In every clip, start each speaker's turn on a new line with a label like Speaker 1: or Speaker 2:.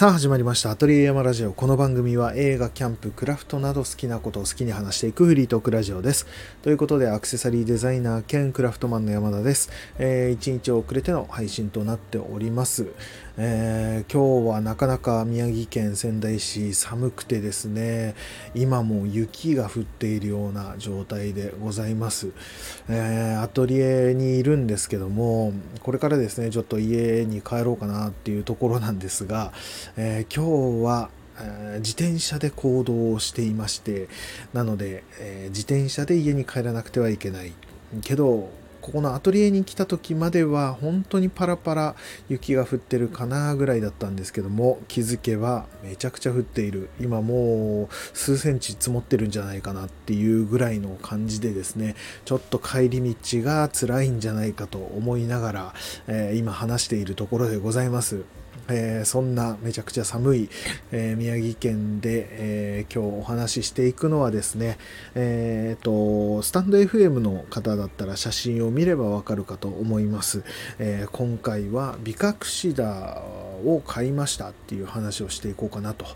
Speaker 1: さあ始まりました。アトリエ山ラジオ。この番組は映画キャンプクラフトなど好きなことを好きに話していくフリートークラジオです。ということでアクセサリーデザイナー兼クラフトマンの山田です、えー、1日遅れての配信となっております、えー、今日はなかなか宮城県仙台市寒くてですね今も雪が降っているような状態でございます、えー、アトリエにいるんですけどもこれからですねちょっと家に帰ろうかなっていうところなんですが、えー、今日は自転車で行動をしていましてなので、え、自転車で家に帰らなくてはいけないけどここのアトリエに来た時までは本当にパラパラ雪が降ってるかなぐらいだったんですけども気づけばめちゃくちゃ降っている今もう数センチ積もってるんじゃないかなっていうぐらいの感じでですねちょっと帰り道が辛いんじゃないかと思いながら、えー、今話しているところでございます。えー、そんなめちゃくちゃ寒い、えー、宮城県で、えー、今日お話ししていくのはですね、えーと、スタンド FM の方だったら写真を見ればわかるかと思います、え今回はビカクシダを買いましたっていう話をしていこうかなと、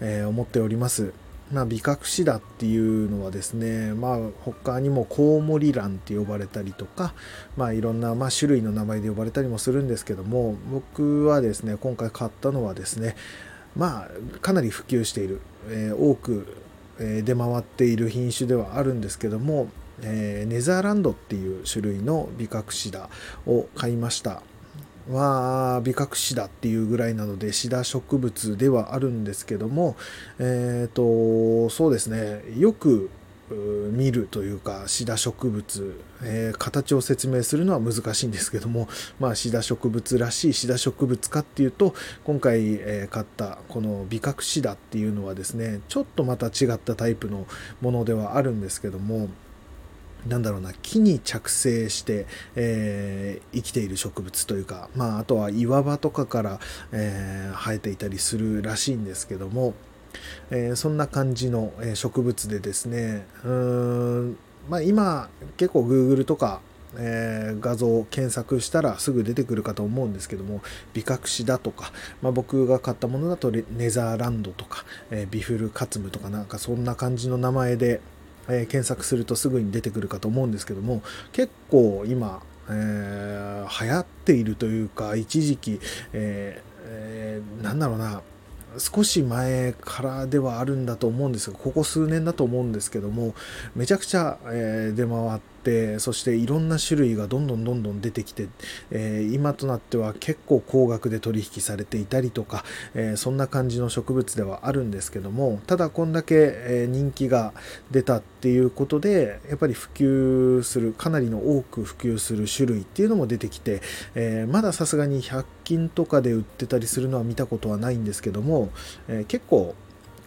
Speaker 1: え思っております。まあ、ビカクシダっていうのはですね、まあ、他にもコウモリランって呼ばれたりとか、まあ、いろんな、まあ、種類の名前で呼ばれたりもするんですけども僕はですね今回買ったのはですねまあかなり普及している、えー、多く、えー、出回っている品種ではあるんですけども、えー、ネザーランドっていう種類のビカクシダを買いました。はビカクシダっていうぐらいなのでシダ植物ではあるんですけどもえ、ー、とそうですね。よく見るというかシダ植物、えー、形を説明するのは難しいんですけどもまあシダ植物らしいシダ植物かっていうと今回、えー、買ったこのビカクシダっていうのはですねちょっとまた違ったタイプのものではあるんですけどもなんだろうな木に着生して、えー、生きている植物というか、まあ、あとは岩場とかから、えー、生えていたりするらしいんですけども、えー、そんな感じの植物でですねうーん、まあ、今結構 Google とかえ、画像検索したらすぐ出てくるかと思うんですけどもビカクシだとか、まあ、僕が買ったものだとネザーランドとか、え、ビフルカツムとかなんかそんな感じの名前で、えー、検索するとすぐに出てくるかと思うんですけども結構今、えー、流行っているというか一時期、えーえー、なんだろうな少し前からではあるんだと思うんですがここ数年だと思うんですけどもめちゃくちゃ、えー、出回ってってそしていろんな種類がどんどんどんどん出てきて、えー、今となっては結構高額で取引されていたりとか、えー、そんな感じの植物ではあるんですけどもただこんだけ、え人気が出たっていうことでやっぱり普及するかなりの多く普及する種類っていうのも出てきて、えまださすがに100均とかで売ってたりするのは見たことはないんですけども、え結構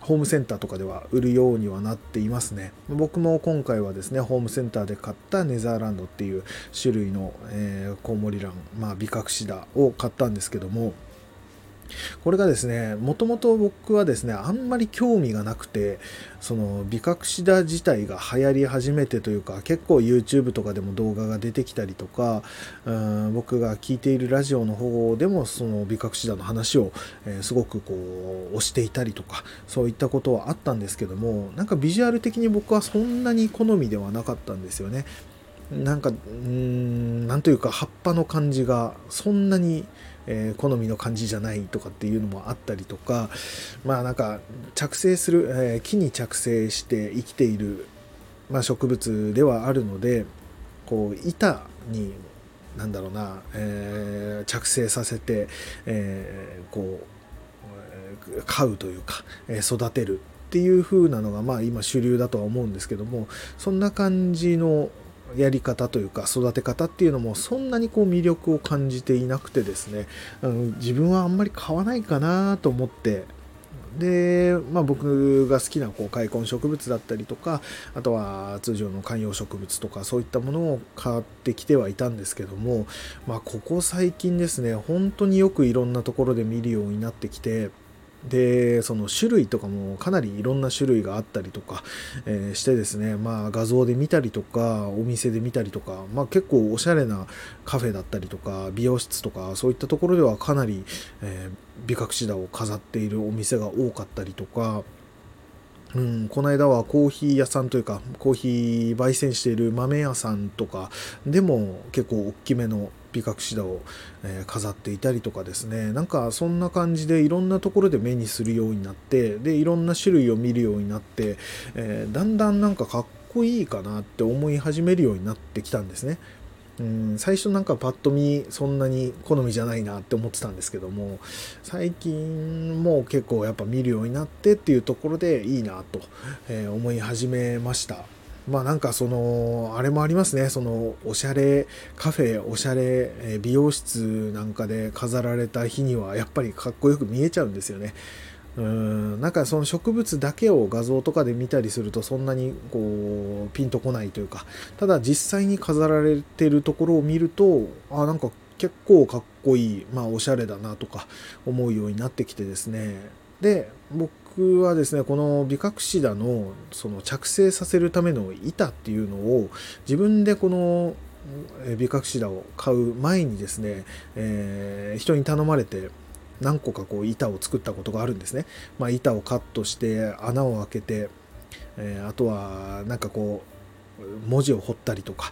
Speaker 1: ホームセンターとかでは売るようにはなっていますね。僕も今回はですねホームセンターで買ったネザーランドっていう種類の、えー、コウモリラン、まあ、ビカクシダを買ったんですけどもこれがですねもともと僕はですねあんまり興味がなくてそのビカクシダ自体が流行り始めてというか結構 YouTube とかでも動画が出てきたりとかうん僕が聞いているラジオの方でもそのビカクシダの話を、えー、すごくこう推していたりとかそういったことはあったんですけどもなんかビジュアル的に僕はそんなに好みではなかったんですよね。なんかうんなんというか葉っぱの感じがそんなにえー、好みの感じじゃないとかっていうのもあったりとかまあなんか着生する、えー、木に着生して生きている、まあ、植物ではあるのでこう板になんだろうな、えー、着生させて、えー、こう飼うというか、え育てるっていう風なのがまあ今主流だとは思うんですけどもそんな感じのやり方というか育て方っていうのもそんなにこう魅力を感じていなくてですねあの自分はあんまり買わないかなと思って。で、まあ、僕が好きなこう開墾植物だったりとかあとは通常の観葉植物とかそういったものを買ってきてはいたんですけども、まあ、ここ最近ですね本当によくいろんなところで見るようになってきてでその種類とかもかなりいろんな種類があったりとか、えー、してですね、まあ、画像で見たりとかお店で見たりとか、まあ、結構おしゃれなカフェだったりとか美容室とかそういったところではかなり、えー、美覚シダを飾っているお店が多かったりとかうん、この間はコーヒー屋さんというかコーヒー焙煎している豆屋さんとかでも結構大きめの美隠し田を、え飾っていたりとかですねなんかそんな感じでいろんなところで目にするようになってでいろんな種類を見るようになって、えー、だんだんなんかかっこいいかなって思い始めるようになってきたんですね。うん最初なんかパッと見そんなに好みじゃないなって思ってたんですけども最近もう結構やっぱ見るようになってっていうところでいいなと、え思い始めました。まあなんかそのあれもありますねそのおしゃれカフェおしゃれ美容室なんかで飾られた日にはやっぱりかっこよく見えちゃうんですよね。うん。なんかその植物だけを画像とかで見たりするとそんなにこうピンとこないというか。ただ実際に飾られてるところを見るとあなんか結構かっこいいまあおしゃれだなとか思うようになってきてですね。で僕はですねこの美隠し田のその着生させるための板っていうのを自分でこの美隠し田を買う前にですね、えー、人に頼まれて何個かこう板を作ったことがあるんですね。まあ、板をカットして穴を開けて、えー、あとはなんかこう文字を彫ったりとか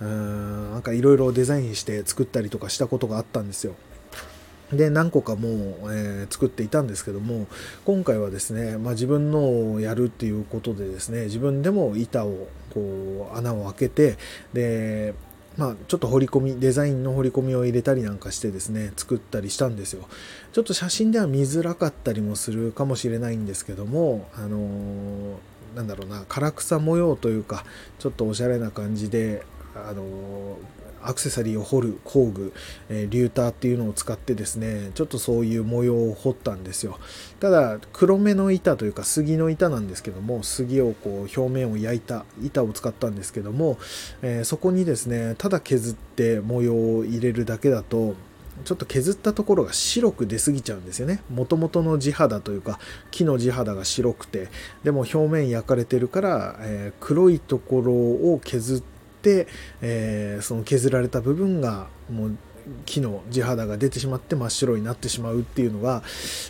Speaker 1: うーんなんかいろいろデザインして作ったりとかしたことがあったんですよ。で何個かもう、えー、作っていたんですけども今回はですね、まあ、自分のをやるっていうことでですね自分でも板をこう穴を開けてでまあ、ちょっと彫り込みデザインの彫り込みを入れたりなんかしてですね作ったりしたんですよ。ちょっと写真では見づらかったりもするかもしれないんですけどもあのー、なんだろうな唐草模様というかちょっとおしゃれな感じであのーアクセサリーを彫る工具、え、リューターっていうのを使ってですねちょっとそういう模様を彫ったんですよただ黒目の板というか杉の板なんですけども杉をこう表面を焼いた板を使ったんですけども、え、そこにですねただ削って模様を入れるだけだとちょっと削ったところが白く出過ぎちゃうんですよね。もともとの地肌というか木の地肌が白くてでも表面焼かれてるから、えー、黒いところを削って、えー、その削られた部分がもう木の地肌が出てしまって真っ白になってしまうっていうのが、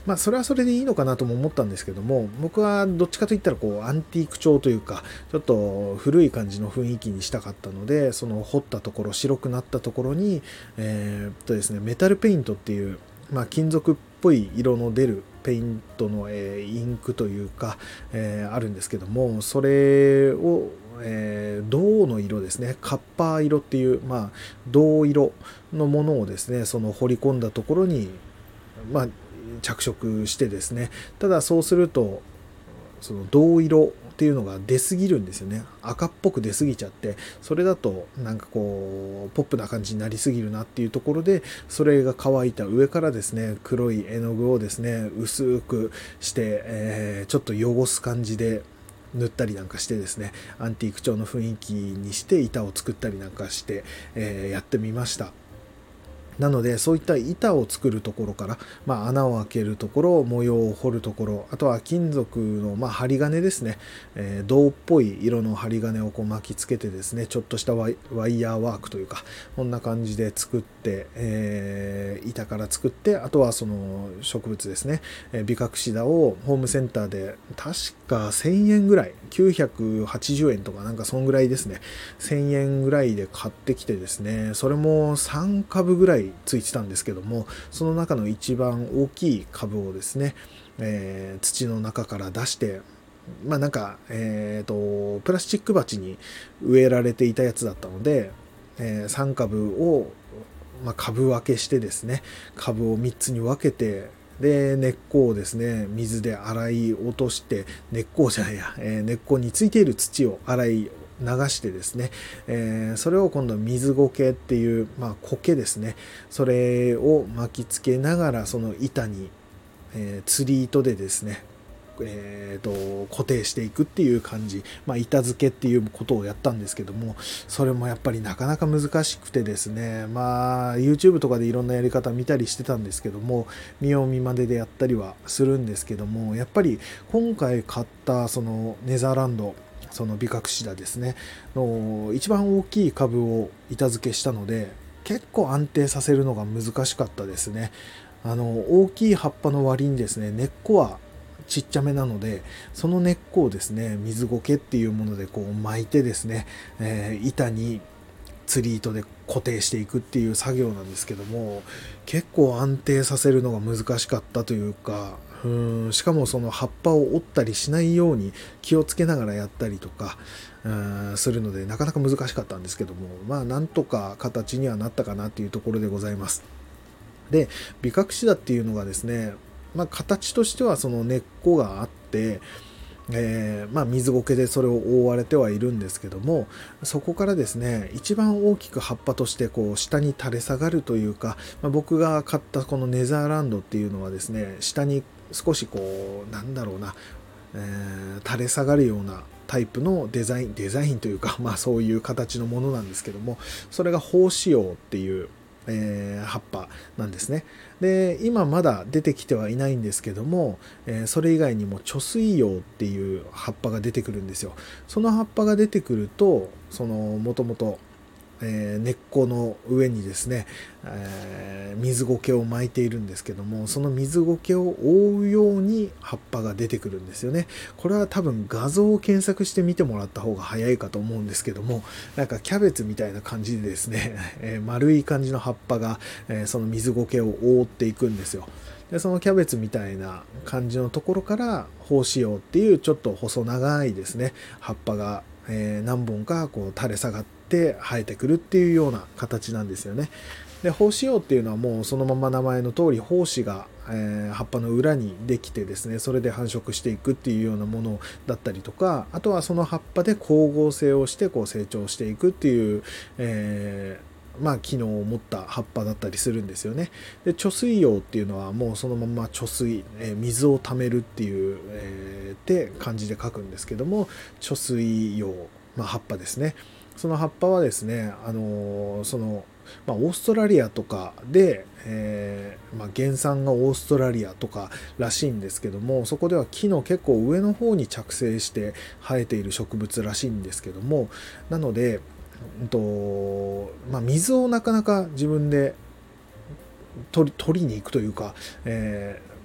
Speaker 1: まあ、それはそれでいいのかなとも思ったんですけども僕はどっちかといったらこうアンティーク調というかちょっと古い感じの雰囲気にしたかったのでその彫ったところ白くなったところに、えー、っとですね、メタルペイントっていう、まあ、金属っぽい色の出るペイントの、えー、インクというか、えー、あるんですけどもそれをえー、銅の色ですね。カッパー色っていう、まあ、銅色のものをですねその彫り込んだところに、まあ、着色してですね。ただそうするとその銅色っていうのが出すぎるんですよね。赤っぽく出すぎちゃって。それだとなんかこうポップな感じになりすぎるなっていうところでそれが乾いた上からですね黒い絵の具をですね薄くして、えー、ちょっと汚す感じで塗ったりなんかしてですねアンティーク調の雰囲気にして板を作ったりなんかして、えー、やってみました。なのでそういった板を作るところから、まあ、穴を開けるところ模様を彫るところあとは金属の、まあ、針金ですね、えー、銅っぽい色の針金をこう巻きつけてですねちょっとしたワイヤーワークというかこんな感じで作って、えー、板から作ってあとはその植物ですね、えー、美隠し田をホームセンターで確か1000円ぐらい980円とかなんかそんぐらいですね。1000円ぐらいで買ってきてですね。それも3株ぐらいついてたんですけどもその中の一番大きい株をですね、えー、土の中から出してまあなんか、えーと、プラスチック鉢に植えられていたやつだったので、えー、3株を、まあ、株分けしてですね株を3つに分けてで根っこをですね水で洗い落として根っこじゃないや、えー、根っこについている土を洗い流してですね、えー、それを今度水苔っていう、まあ、苔ですね。それを巻きつけながらその板に、えー、釣り糸でですねえーと、固定していくっていう感じ、まあ、板付けっていうことをやったんですけどもそれもやっぱりなかなか難しくてですねまあ YouTube とかでいろんなやり方見たりしてたんですけども見よう見まねでやったりはするんですけどもやっぱり今回買ったそのネザーランドその美覚シダですね。の一番大きい株を板付けしたので結構安定させるのが難しかったですね。あの大きい葉っぱの割にですね根っこはちっちゃめなのでその根っこをですね水苔っていうものでこう巻いてですね、えー、板に釣り糸で固定していくっていう作業なんですけども結構安定させるのが難しかったというかうんしかもその葉っぱを折ったりしないように気をつけながらやったりとかうんするのでなかなか難しかったんですけどもまあなんとか形にはなったかなというところでございます。で美覚シダっていうのがですねまあ、形としてはその根っこがあって、えー、まあ、水苔でそれを覆われてはいるんですけどもそこからですね一番大きく葉っぱとしてこう下に垂れ下がるというか、まあ、僕が買ったこのネザーランドっていうのはですね下に少しこうなんだろうな、えー、垂れ下がるようなタイプのデザインデザインというか、まあ、そういう形のものなんですけどもそれが胞子葉っていうえー、葉っぱなんですね。で今まだ出てきてはいないんですけども、えー、それ以外にも貯水葉っていう葉っぱが出てくるんですよ。その葉っぱが出てくるとそのもともとえー、根っこの上にですね、えー、水苔を巻いているんですけどもその水苔を覆うように葉っぱが出てくるんですよね。これは多分画像を検索して見てもらった方が早いかと思うんですけどもなんかキャベツみたいな感じでですね、えー、丸い感じの葉っぱが、えその水苔を覆っていくんですよ。でそのキャベツみたいな感じのところから胞子葉っていうちょっと細長いですね葉っぱが、え何本かこう垂れ下がってって生えてくるっていうような形なんですよね。で胞子葉っていうのはもうそのまま名前の通り胞子が、えー、葉っぱの裏にできてですねそれで繁殖していくっていうようなものだったりとかあとはその葉っぱで光合成をしてこう成長していくっていう、えーまあ、機能を持った葉っぱだったりするんですよね。で貯水葉っていうのはもうそのまま貯水、えー、水を貯めるっていう、えー、って漢字で書くんですけども貯水葉、まあ、葉っぱですね。その葉っぱはですね、あのその、まあ、オーストラリアとかで、えー、まあ、原産がオーストラリアとからしいんですけどもそこでは木の結構上の方に着生して生えている植物らしいんですけどもなので、うんとまあ、水をなかなか自分で取りに行くというか、えー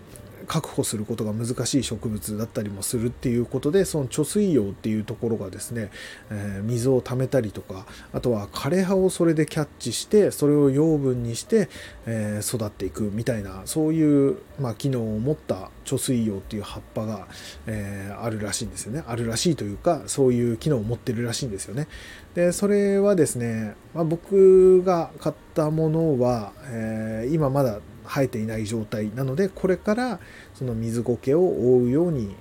Speaker 1: 確保することが難しい植物だったりもするっていうことでその貯水葉っていうところがですね、えー、水を溜めたりとかあとは枯れ葉をそれでキャッチしてそれを養分にして、えー、育っていくみたいなそういう、まあ、機能を持った貯水葉っていう葉っぱが、えー、あるらしいんですよね。あるらしいというかそういう機能を持ってるらしいんですよね。でそれはですね、まあ、僕が買ったものは、え今まだ生えていない状態なのでこれからその水苔を覆うように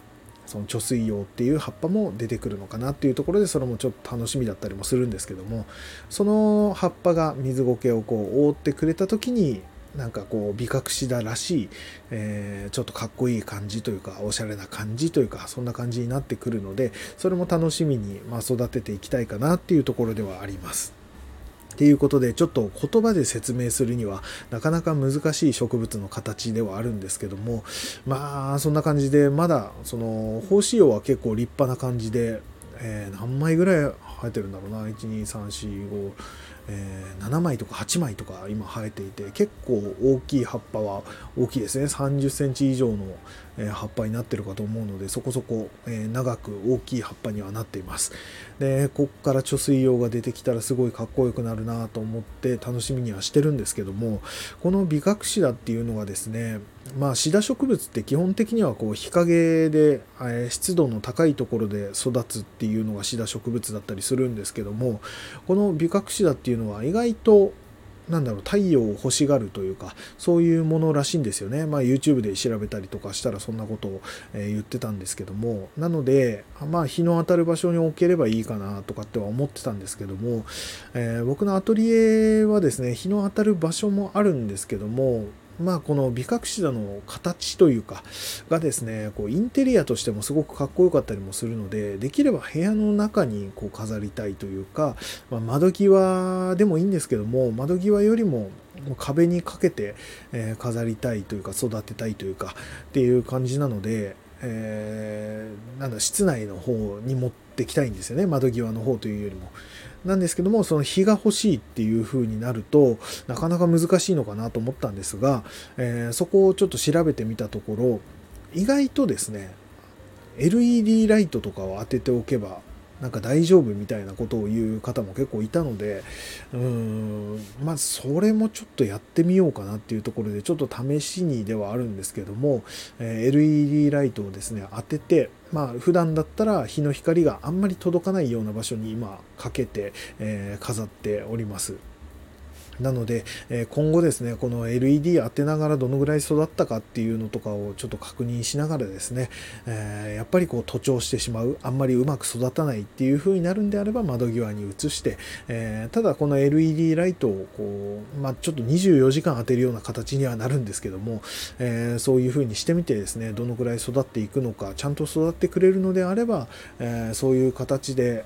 Speaker 1: その貯水葉っていう葉っぱも出てくるのかなっていうところでそれもちょっと楽しみだったりもするんですけどもその葉っぱが水苔をこう覆ってくれた時になんかこう美覚シダらしい、えー、ちょっとかっこいい感じというかおしゃれな感じというかそんな感じになってくるのでそれも楽しみに、まあ、育てていきたいかなっていうところではあります。ていうことでちょっと言葉で説明するにはなかなか難しい植物の形ではあるんですけどもまあそんな感じでまだその胞子葉は結構立派な感じで、えー、何枚ぐらい生えてるんだろうな。12345えー、7枚とか8枚とか今生えていて結構大きい葉っぱは大きいですね。30センチ以上の、葉っぱになってるかと思うのでそこそこ、長く大きい葉っぱにはなっています。でこっから貯水葉が出てきたらすごいかっこよくなるなと思って楽しみにはしてるんですけどもこの美隠しだっていうのがですねまあシダ植物って基本的にはこう日陰で、湿度の高いところで育つっていうのがシダ植物だったりするんですけどもこの美隠しだっていうのは意外となんだろう太陽を欲しがるというかそういうものらしいんですよね、まあ、YouTube で調べたりとかしたらそんなことを、え言ってたんですけども。なので、まあ、日の当たる場所に置ければいいかなとかっては思ってたんですけども、えー、僕のアトリエはですね日の当たる場所もあるんですけどもまあ、このビカクシダの形というかがですねこうインテリアとしてもすごくかっこよかったりもするのでできれば部屋の中にこう飾りたいというか、まあ、窓際でもいいんですけども窓際よりも壁にかけて、え飾りたいというか育てたいというかっていう感じなので、えー、なんだ室内の方に持ってきたいんですよね窓際の方というよりも。なんですけども、その日が欲しいっていう風になると、なかなか難しいのかなと思ったんですが、えー、そこをちょっと調べてみたところ、意外とですね、LED ライトとかを当てておけばなんか大丈夫みたいなことを言う方も結構いたのでうんまあそれもちょっとやってみようかなっていうところでちょっと試しにではあるんですけども、え LED ライトをですね当ててまあ普段だったら日の光があんまり届かないような場所に今かけて、え飾っております。なので、え今後ですね、この LED 当てながらどのぐらい育ったかっていうのとかをちょっと確認しながらですね、えやっぱりこう徒長してしまう、あんまりうまく育たないっていう風になるんであれば窓際に移して、えただこの LED ライトをこう、まあ、ちょっと24時間当てるような形にはなるんですけども、えそういう風にしてみてですね、どのぐらい育っていくのか、ちゃんと育ってくれるのであれば、えそういう形で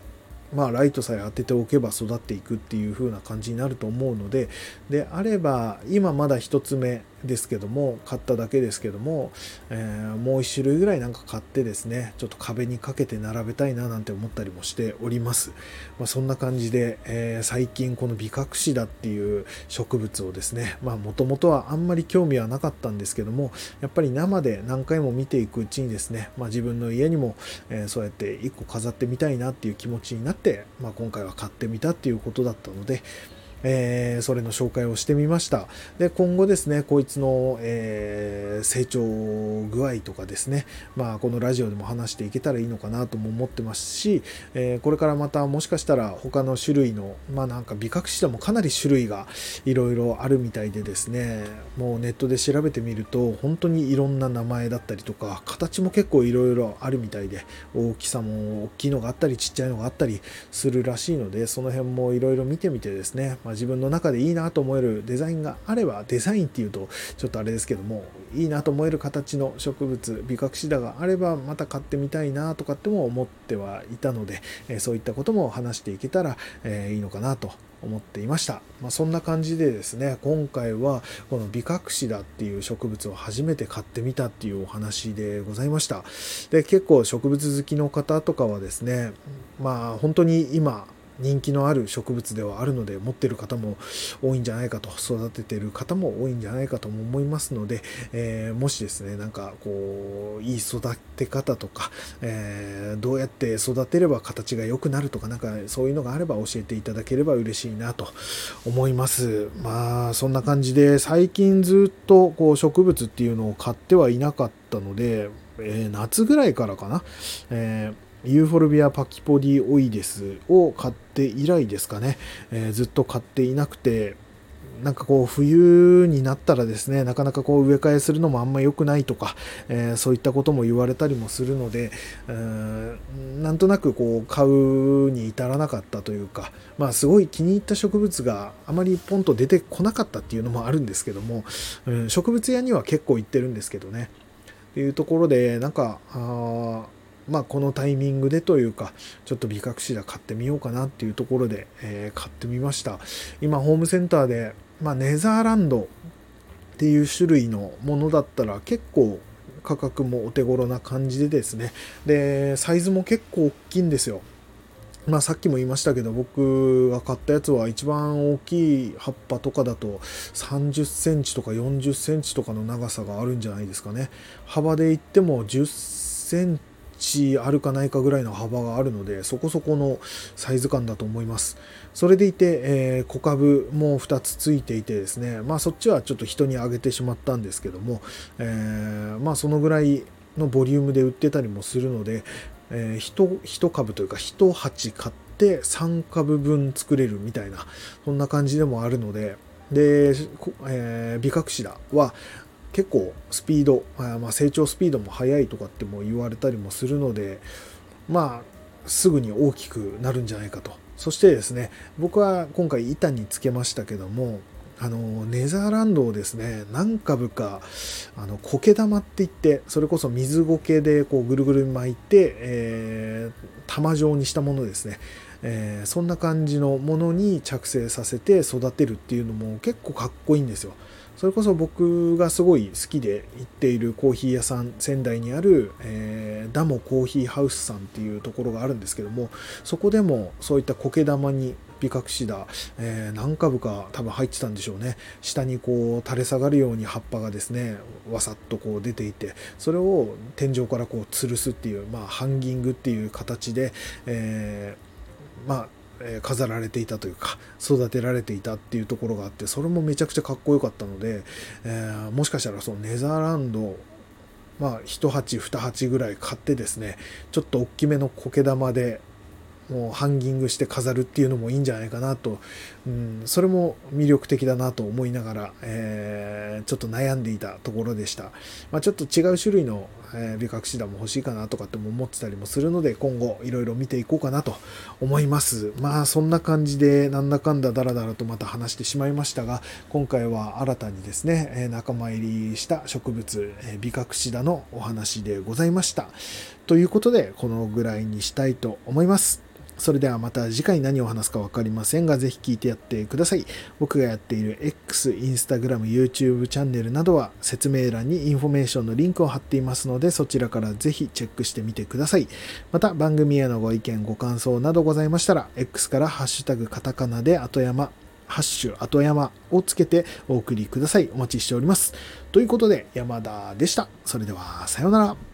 Speaker 1: まあ、ライトさえ当てておけば育っていくっていう風な感じになると思うのでであれば今まだ1つ目ですけども買っただけですけども、えー、もう1種類ぐらいなんか買ってですねちょっと壁にかけて並べたいななんて思ったりもしております、まあ、そんな感じで、えー、最近このビカクシダっていう植物をですねまあもともとはあんまり興味はなかったんですけどもやっぱり生で何回も見ていくうちにですね、まあ、自分の家にも、えー、そうやって1個飾ってみたいなっていう気持ちになって、まあ、今回は買ってみたっていうことだったので、えー、それの紹介をしてみました。で、今後ですね、こいつの、えー、成長具合とかですね、まあ、このラジオでも話していけたらいいのかなとも思ってますし、えー、これからまたもしかしたら他の種類の、まあなんか美覚シダもかなり種類がいろいろあるみたいでですね、もうネットで調べてみると、本当にいろんな名前だったりとか、形も結構いろいろあるみたいで、大きさも大きいのがあったり、ちっちゃいのがあったりするらしいので、その辺もいろいろ見てみてですね、まあ自分の中でいいなと思えるデザインがあればデザインっていうとちょっとあれですけどもいいなと思える形の植物美隠しだがあればまた買ってみたいなとかっても思ってはいたので、えそういったことも話していけたら、えいいのかなと思っていました、まあ、そんな感じでですね今回はこのビカクシダっていう植物を初めて買ってみたっていうお話でございました。で結構植物好きの方とかはですねまあ本当に今人気のある植物ではあるので持ってる方も多いんじゃないかと育ててる方も多いんじゃないかとも思いますので、えー、もしですねなんかこういい育て方とか、えー、どうやって育てれば形が良くなるとかなんかそういうのがあれば教えていただければ嬉しいなと思います。まあそんな感じで最近ずっとこう植物っていうのを買ってはいなかったので、えー、夏ぐらいからかな、えーユーフォルビアパキポディオイデスを買って以来ですかね、えー、ずっと買っていなくて、なんかこう冬になったらですねなかなかこう植え替えするのもあんま良くないとか、えー、そういったことも言われたりもするのでうーんなんとなくこう買うに至らなかったというかまあすごい気に入った植物があまりポンと出てこなかったっていうのもあるんですけども、うん、植物屋には結構行ってるんですけどね。っていうところでなんかあまあ、このタイミングでというか、ちょっと美覚シダ買ってみようかなっていうところで、えー、買ってみました。今、ホームセンターで、まあ、ネザーランドっていう種類のものだったら結構価格もお手頃な感じでですね、で、サイズも結構大きいんですよ。まあ、さっきも言いましたけど僕が買ったやつは一番大きい葉っぱとかだと30センチとか40センチとかの長さがあるんじゃないですかね幅で言っても10センチチあるかないかぐらいの幅があるのでそこそこのサイズ感だと思います。それでいて、えー、小株も2つついていてですねまあそっちはちょっと人にあげてしまったんですけども、えー、まあそのぐらいのボリュームで売ってたりもするので、えー、1, 1株というか1鉢買って3株分作れるみたいなそんな感じでもあるのでで、えー、ビカクシダは結構スピード、まあ、成長スピードも速いとかっても言われたりもするのでまあすぐに大きくなるんじゃないかとそしてですね僕は今回板につけましたけどもあのネザーランドをですね何株かあの苔玉って言ってそれこそ水苔でこうぐるぐる巻いて、えー、玉状にしたものですね、えー、そんな感じのものに着生させて育てるっていうのも結構かっこいいんですよ。それこそ僕がすごい好きで行っているコーヒー屋さん仙台にある、えー、ダモコーヒーハウスさんっていうところがあるんですけどもそこでもそういった苔玉にビカクシダ、えー、何株か多分入ってたんでしょうね。下にこう垂れ下がるように葉っぱがですねわさっとこう出ていてそれを天井からこう吊るすっていう、まあ、ハンギングっていう形で、えー、まあ飾られていたというか育てられていたっていうところがあってそれもめちゃくちゃかっこよかったので、えー、もしかしたらそのネザーランドまあ1鉢2鉢ぐらい買ってですねちょっと大きめの苔玉でもうハンギングして飾るっていうのもいいんじゃないかなと、うん、それも魅力的だなと思いながら、えー、ちょっと悩んでいたところでした。まあ、ちょっと違う種類の、えー、美覚師団も欲しいかなとかっても思ってたりもするので、今後いろいろ見ていこうかなと思います。まあそんな感じでなんだかんだダラダラとまた話してしまいましたが、今回は新たにですね、え仲間入りした植物、え美覚シダのお話でございました。ということで、このぐらいにしたいと思います。それではまた次回何を話すか分かりませんが、ぜひ聞いてやってください。僕がやっている X、Instagram、YouTube チャンネルなどは説明欄にインフォメーションのリンクを貼っていますので、そちらからぜひチェックしてみてください。また番組へのご意見、ご感想などございましたら、X からハッシュタグカタカナで後山、ハッシュ後山をつけてお送りください。お待ちしております。ということで、山田でした。それでは、さようなら。